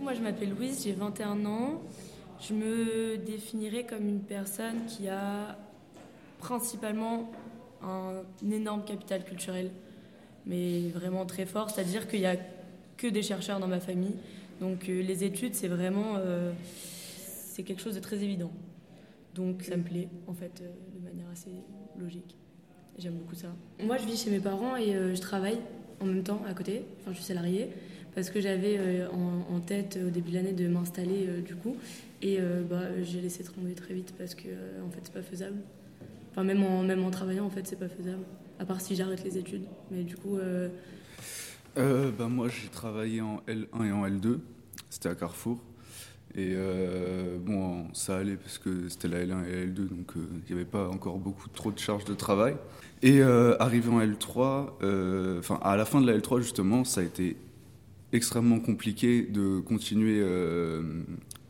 moi, je m'appelle Louise, j'ai 21 ans. Je me définirais comme une personne qui a principalement un énorme capital culturel, mais vraiment très fort. C'est-à-dire qu'il n'y a que des chercheurs dans ma famille. Donc euh, les études, c'est vraiment euh, quelque chose de très évident. Donc ça me plaît, en fait, euh, de manière assez logique. J'aime beaucoup ça. Moi, je vis chez mes parents et je travaille en même temps à côté. Enfin, je suis salariée parce que j'avais en, en, tête au début de l'année de m'installer du coup. Et bah, j'ai laissé tomber très vite parce que en fait, c'est pas faisable. Enfin, même en, même en travaillant, en fait, c'est pas faisable. À part si j'arrête les études. Mais du coup. Euh... Euh, bah, moi, j'ai travaillé en L1 et en L2. C'était à Carrefour. Et euh, bon, ça allait parce que c'était la L1 et la L2, donc euh, il n'y avait pas encore beaucoup trop de charges de travail. Et euh, arrivé en L3, enfin à la fin de la L3 justement, ça a été extrêmement compliqué de continuer,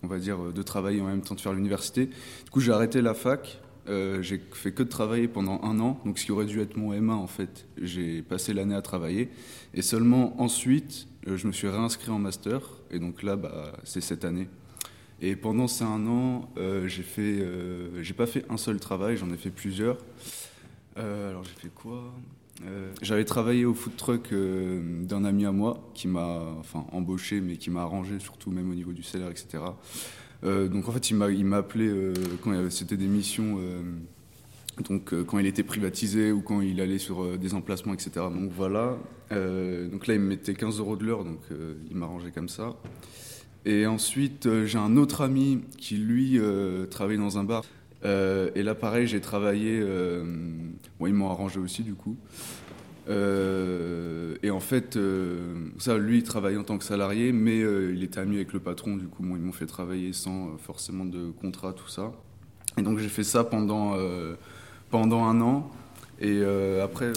on va dire, de travailler en même temps de faire l'université. Du coup, j'ai arrêté la fac euh, j'ai fait que de travailler pendant un an, donc ce qui aurait dû être mon M1 en fait, j'ai passé l'année à travailler. Et seulement ensuite, euh, je me suis réinscrit en master, et donc là, bah, c'est cette année. Et pendant ces un an, euh, j'ai fait, j'ai pas fait un seul travail, j'en ai fait plusieurs. alors j'ai fait quoi? J'avais travaillé au food truck d'un ami à moi qui m'a, enfin, embauché, mais qui m'a arrangé surtout même au niveau du salaire, etc. Euh, donc en fait, il m'a, appelé euh, quand c'était des missions, euh, donc quand il était privatisé ou quand il allait sur des emplacements, etc. Donc voilà. donc là, il me mettait 15 euros de l'heure, donc il m'a arrangé comme ça. Et ensuite, j'ai un autre ami qui, lui, travaille dans un bar. Et là, pareil, j'ai travaillé. bon, ils m'ont arrangé aussi, du coup. Euh, et en fait, euh, ça, lui, il travaillait en tant que salarié, mais euh, il était ami avec le patron, du coup, ils m'ont fait travailler sans forcément de contrat, tout ça. Et donc j'ai fait ça pendant, pendant un an. Et après,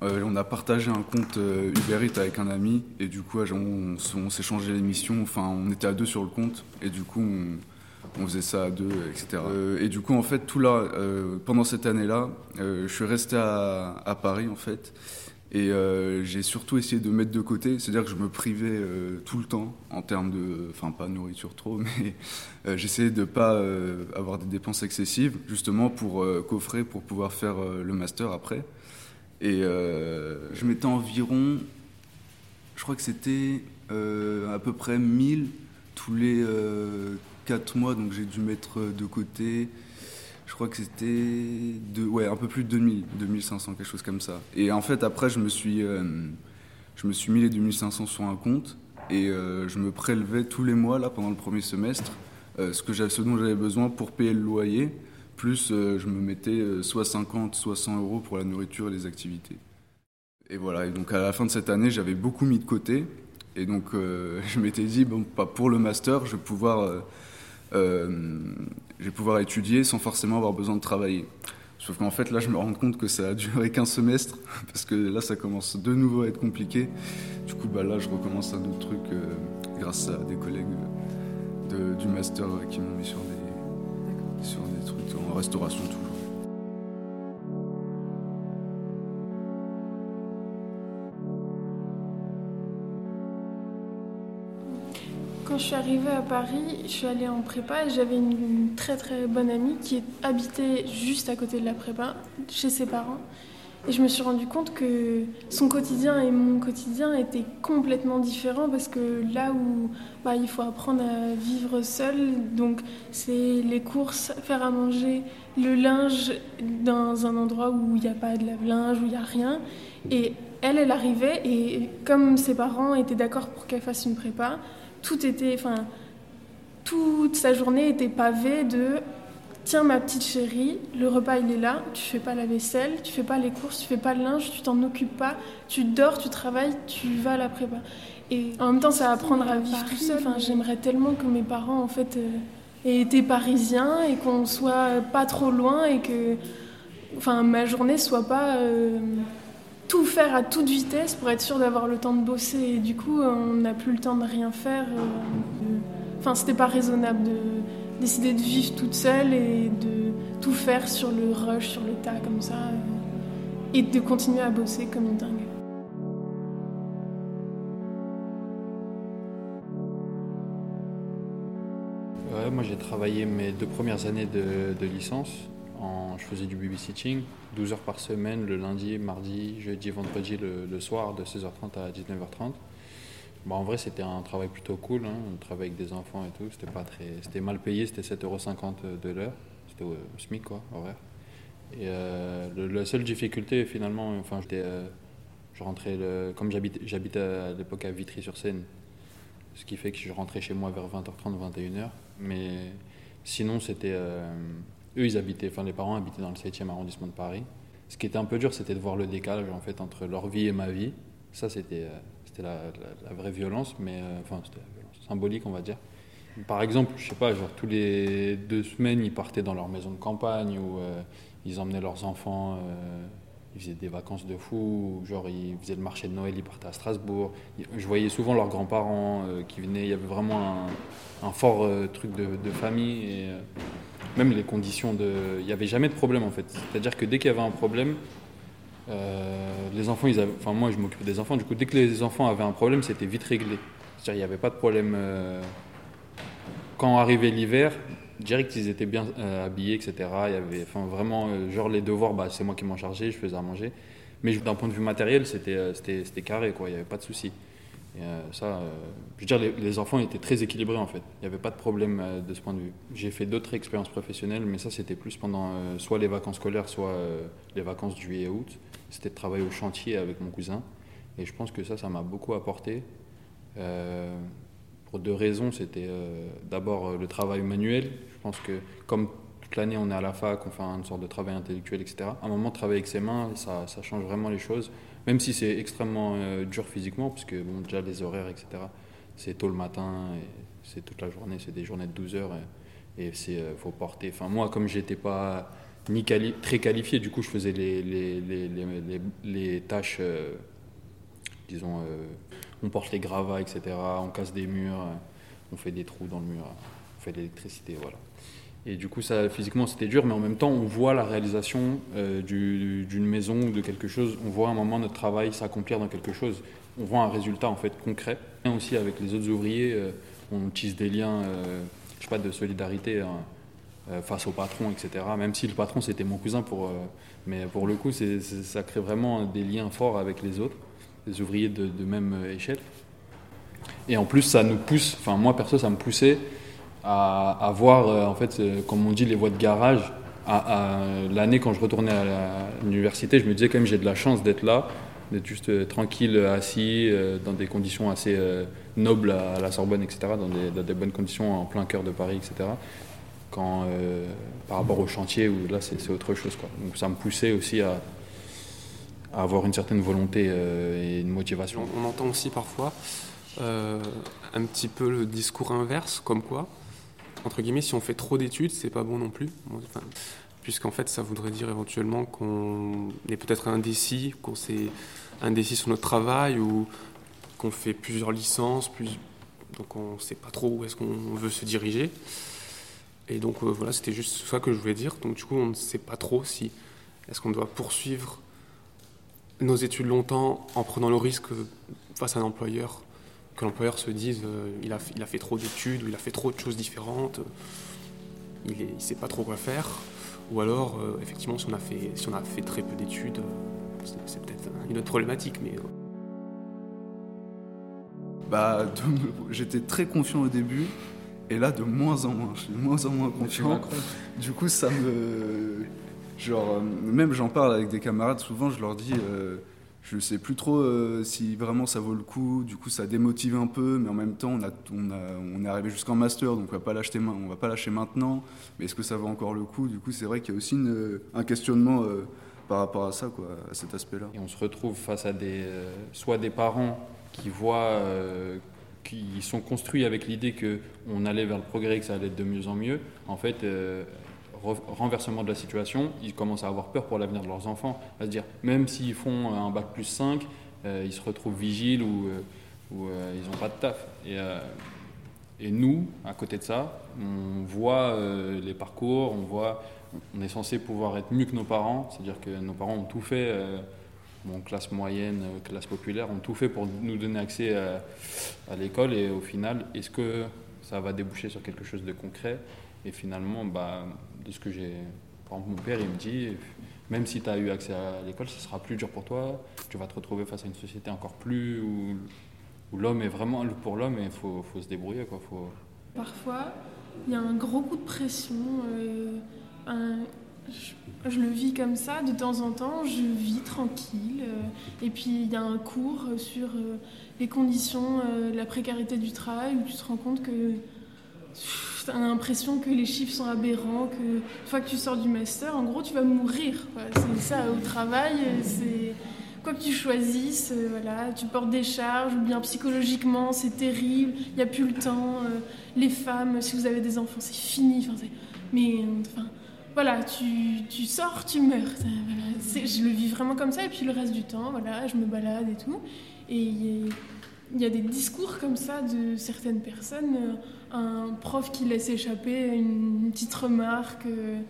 on a partagé un compte Uber Eats avec un ami, et du coup, on, on s'est changé les missions, enfin, on était à deux sur le compte, et du coup, on, on faisait ça à deux, etc. et du coup, en fait, tout là, pendant cette année-là, je suis resté à, Paris, en fait. Et euh, j'ai surtout essayé de mettre de côté, c'est-à-dire que je me privais euh, tout le temps en termes de, enfin pas nourriture trop, mais euh, j'essayais de pas avoir des dépenses excessives, justement pour coffrer, pour pouvoir faire le master après. Et je mettais environ, je crois que c'était à peu près 1000 tous les 4 mois, donc j'ai dû mettre de côté je crois que c'était ouais, un peu plus de 2000, 2500, quelque chose comme ça. Et en fait, après, je me suis, euh, je me suis mis les 2500 sur un compte et euh, je me prélevais tous les mois, là, pendant le premier semestre, euh, ce, que ce dont j'avais besoin pour payer le loyer, plus je me mettais soit 50, soit 100 euros pour la nourriture et les activités. Et voilà, et donc à la fin de cette année, j'avais beaucoup mis de côté. Et donc je m'étais dit, bon, pas pour le master, je vais pouvoir je vais pouvoir étudier sans forcément avoir besoin de travailler. Sauf qu'en fait, là, je me rends compte que ça a duré qu'un semestre, parce que là, ça commence de nouveau à être compliqué. Du coup, bah, là, je recommence un autre truc euh, grâce à des collègues de, du master qui m'ont mis sur des, sur des trucs en restauration toujours. Quand je suis arrivée à Paris, je suis allée en prépa et j'avais une, très très bonne amie qui habitait juste à côté de la prépa, chez ses parents. Et je me suis rendu compte que son quotidien et mon quotidien étaient complètement différents parce que là où bah, il faut apprendre à vivre seul, donc c'est les courses, faire à manger, le linge dans un endroit où il n'y a pas de lave-linge, où il n'y a rien. Et elle, elle arrivait et comme ses parents étaient d'accord pour qu'elle fasse une prépa, tout était, enfin, toute sa journée était pavée de tiens ma petite chérie, le repas il est là, tu fais pas la vaisselle, tu fais pas les courses, tu fais pas le linge, tu t'en occupes pas, tu dors, tu travailles, tu vas à la prépa. Et en même temps, ça apprendre à vivre tout seul. J'aimerais tellement que mes parents en fait euh, étaient parisiens et qu'on soit pas trop loin et que, enfin, ma journée soit pas euh, tout faire à toute vitesse pour être sûr d'avoir le temps de bosser. Et du coup, on n'a plus le temps de rien faire. Euh, enfin, c'était pas raisonnable de décider de vivre toute seule et de tout faire sur le rush, sur le tas comme ça, euh, et de continuer à bosser comme une dingue. Moi, j'ai travaillé mes deux premières années de, de licence. Je faisais du babysitting, 12 heures par semaine, le lundi, mardi, jeudi, vendredi, le, soir, de 16h30 à 19h30. Bon, en vrai, c'était un travail plutôt cool. Hein. On travaillait avec des enfants et tout. C'était pas très, c'était mal payé. C'était 7,50€ de l'heure. C'était au SMIC, quoi, horaire. Et euh, la seule difficulté, finalement, enfin, j'étais, euh, je rentrais, comme j'habitais à l'époque à Vitry-sur-Seine, ce qui fait que je rentrais chez moi vers 20h30, 21h. Mais sinon, c'était. Euh, eux, ils habitaient, enfin, les parents habitaient dans le 7e arrondissement de Paris. Ce qui était un peu dur, c'était de voir le décalage, en fait, entre leur vie et ma vie. Ça, c'était, euh, la, vraie violence, mais. Euh, enfin, c'était symbolique, on va dire. Par exemple, je sais pas, genre tous les deux semaines, ils partaient dans leur maison de campagne ou ils emmenaient leurs enfants ils faisaient des vacances de fou, genre ils faisaient le marché de Noël, ils partaient à Strasbourg. Je voyais souvent leurs grands-parents euh, qui venaient, il y avait vraiment un, fort euh, truc de, famille euh, même les conditions de. Il n'y avait jamais de problème en fait. C'est-à-dire que dès qu'il y avait un problème, les enfants, enfin moi je m'occupais des enfants, du coup dès que les enfants avaient un problème, c'était vite réglé. C'est-à-dire il n'y avait pas de problème. Quand arrivait l'hiver, direct ils étaient bien euh, habillés, etc. Il y avait enfin, vraiment, euh, genre les devoirs, bah, c'est moi qui m'en chargeais, je faisais à manger. Mais d'un point de vue matériel, euh, c'était carré, quoi. il n'y avait pas de souci. Ça, je veux dire, les, enfants étaient très équilibrés en fait. Il n'y avait pas de problème de ce point de vue. J'ai fait d'autres expériences professionnelles, mais ça c'était plus pendant soit les vacances scolaires, soit les vacances de juillet et août. C'était de travailler au chantier avec mon cousin. Et je pense que ça, ça m'a beaucoup apporté pour deux raisons. C'était euh, d'abord euh, le travail manuel. Je pense que comme toute l'année on est à la fac, on fait une sorte de travail intellectuel, etc. À un moment, travailler avec ses mains, ça change vraiment les choses. Même si c'est extrêmement euh, dur physiquement, parce que bon, déjà les horaires, etc. C'est tôt le matin, et c'est toute la journée, c'est des journées de 12 heures. Et, il faut porter. Enfin, moi, comme j'étais pas ni très qualifié, du coup, je faisais les, les, les, les tâches, disons, on porte les gravats, etc. On casse des murs, on fait des trous dans le mur, on fait de l'électricité, voilà. Et du coup, ça, physiquement, c'était dur, mais en même temps, on voit la réalisation euh, d'une maison ou de quelque chose. On voit un moment notre travail s'accomplir dans quelque chose. On voit un résultat en fait concret. Et aussi avec les autres ouvriers, euh, on tisse des liens, euh, je sais pas, de solidarité hein, face au patron, etc. Même si le patron c'était mon cousin, mais pour le coup, ça crée vraiment des liens forts avec les autres des ouvriers de, même échelle. Et en plus, ça nous pousse, enfin moi perso, ça me poussait à, voir, euh, en fait, euh, comme on dit, les voies de garage. À, L'année, quand je retournais à l'université, je me disais quand même, j'ai de la chance d'être là, d'être juste euh, tranquille, assis, dans des conditions assez nobles à, la Sorbonne, etc., dans des, bonnes conditions en plein cœur de Paris, etc. Par rapport au chantier, où là, c'est autre chose. Donc ça me poussait aussi à, à avoir une certaine volonté et une motivation. On, entend aussi parfois un petit peu le discours inverse, comme quoi, entre guillemets, si on fait trop d'études, c'est pas bon non plus. Puisqu'en fait, ça voudrait dire éventuellement qu'on est peut-être indécis, qu'on s'est indécis sur notre travail ou qu'on fait plusieurs licences, plus... donc on ne sait pas trop où est-ce qu'on veut se diriger. Et donc euh, voilà, c'était juste ça que je voulais dire. Donc du coup, on ne sait pas trop si est-ce qu'on doit poursuivre nos études longtemps en prenant le risque face à un employeur, que l'employeur se dise euh, il, a, il a fait trop d'études ou il a fait trop de choses différentes, il ne sait pas trop quoi faire. Ou alors, euh, effectivement, si on, a fait, si on a fait très peu d'études, c'est peut-être une autre problématique. Mais... Euh. Bah, j'étais très confiant au début, et là, de moins en moins. Je suis de moins en moins confiant. Du coup, ça me Genre, euh, même j'en parle avec des camarades, souvent je leur dis, euh, je sais plus trop euh, si vraiment ça vaut le coup, du coup ça démotive un peu, mais en même temps on, on, on est arrivé jusqu'en master, donc on va on va pas lâcher maintenant, mais est-ce que ça vaut encore le coup? Du coup c'est vrai qu'il y a aussi un questionnement par rapport à ça, à cet aspect-là. Et on se retrouve face à des, soit des parents qui voient qui sont construits avec l'idée qu'on allait vers le progrès, que ça allait être de mieux en mieux, en fait, renversement de la situation, ils commencent à avoir peur pour l'avenir de leurs enfants, à se dire, même s'ils font un bac plus 5, euh, ils se retrouvent vigiles ou, euh, euh, ils n'ont pas de taf. Et, et, nous, à côté de ça, on voit les parcours, on voit, on est censé pouvoir être mieux que nos parents, c'est-à-dire que nos parents ont tout fait, classe moyenne, classe populaire, ont tout fait pour nous donner accès à l'école et au final, est-ce que ça va déboucher sur quelque chose de concret? Et finalement, bah, de ce que j'ai. Par exemple, mon père, il me dit même si tu as eu accès à l'école, ce sera plus dur pour toi. Tu vas te retrouver face à une société encore plus. où, l'homme est vraiment. Pour l'homme, il faut, faut, se débrouiller. Quoi. Parfois, il y a un gros coup de pression. Euh, je, le vis comme ça de temps en temps. Je vis tranquille. Euh, et puis, il y a un cours sur euh, les conditions, la précarité du travail, où tu te rends compte que as l'impression que les chiffres sont aberrants, que une fois que tu sors du master, en gros, tu vas mourir. C'est ça, au travail, c'est quoi que tu choisisses, euh, voilà, tu portes des charges, ou bien psychologiquement, c'est terrible, il n'y a plus le temps. Euh, les femmes, si vous avez des enfants, c'est fini. Enfin, mais enfin, voilà, tu, tu, sors, tu meurs. Je le vis vraiment comme ça, et puis le reste du temps, voilà, je me balade et tout. Et il y a des discours comme ça de certaines personnes. Euh, un prof qui laisse échapper une petite remarque euh,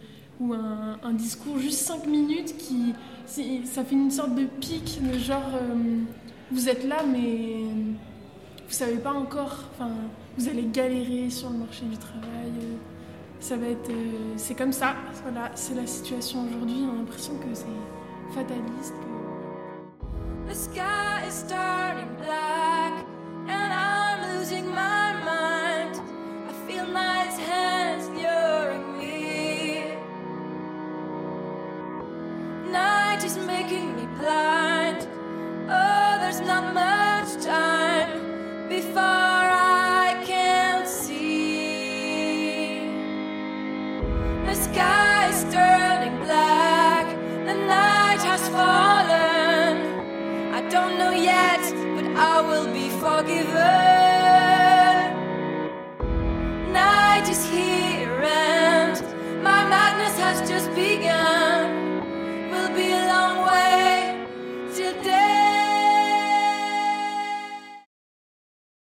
ou un, discours juste cinq minutes qui ça fait une sorte de pic de genre euh, vous êtes là mais vous savez pas encore enfin vous allez galérer sur le marché du travail euh, ça va être c'est comme ça voilà c'est la situation aujourd'hui on a l'impression que c'est fataliste que...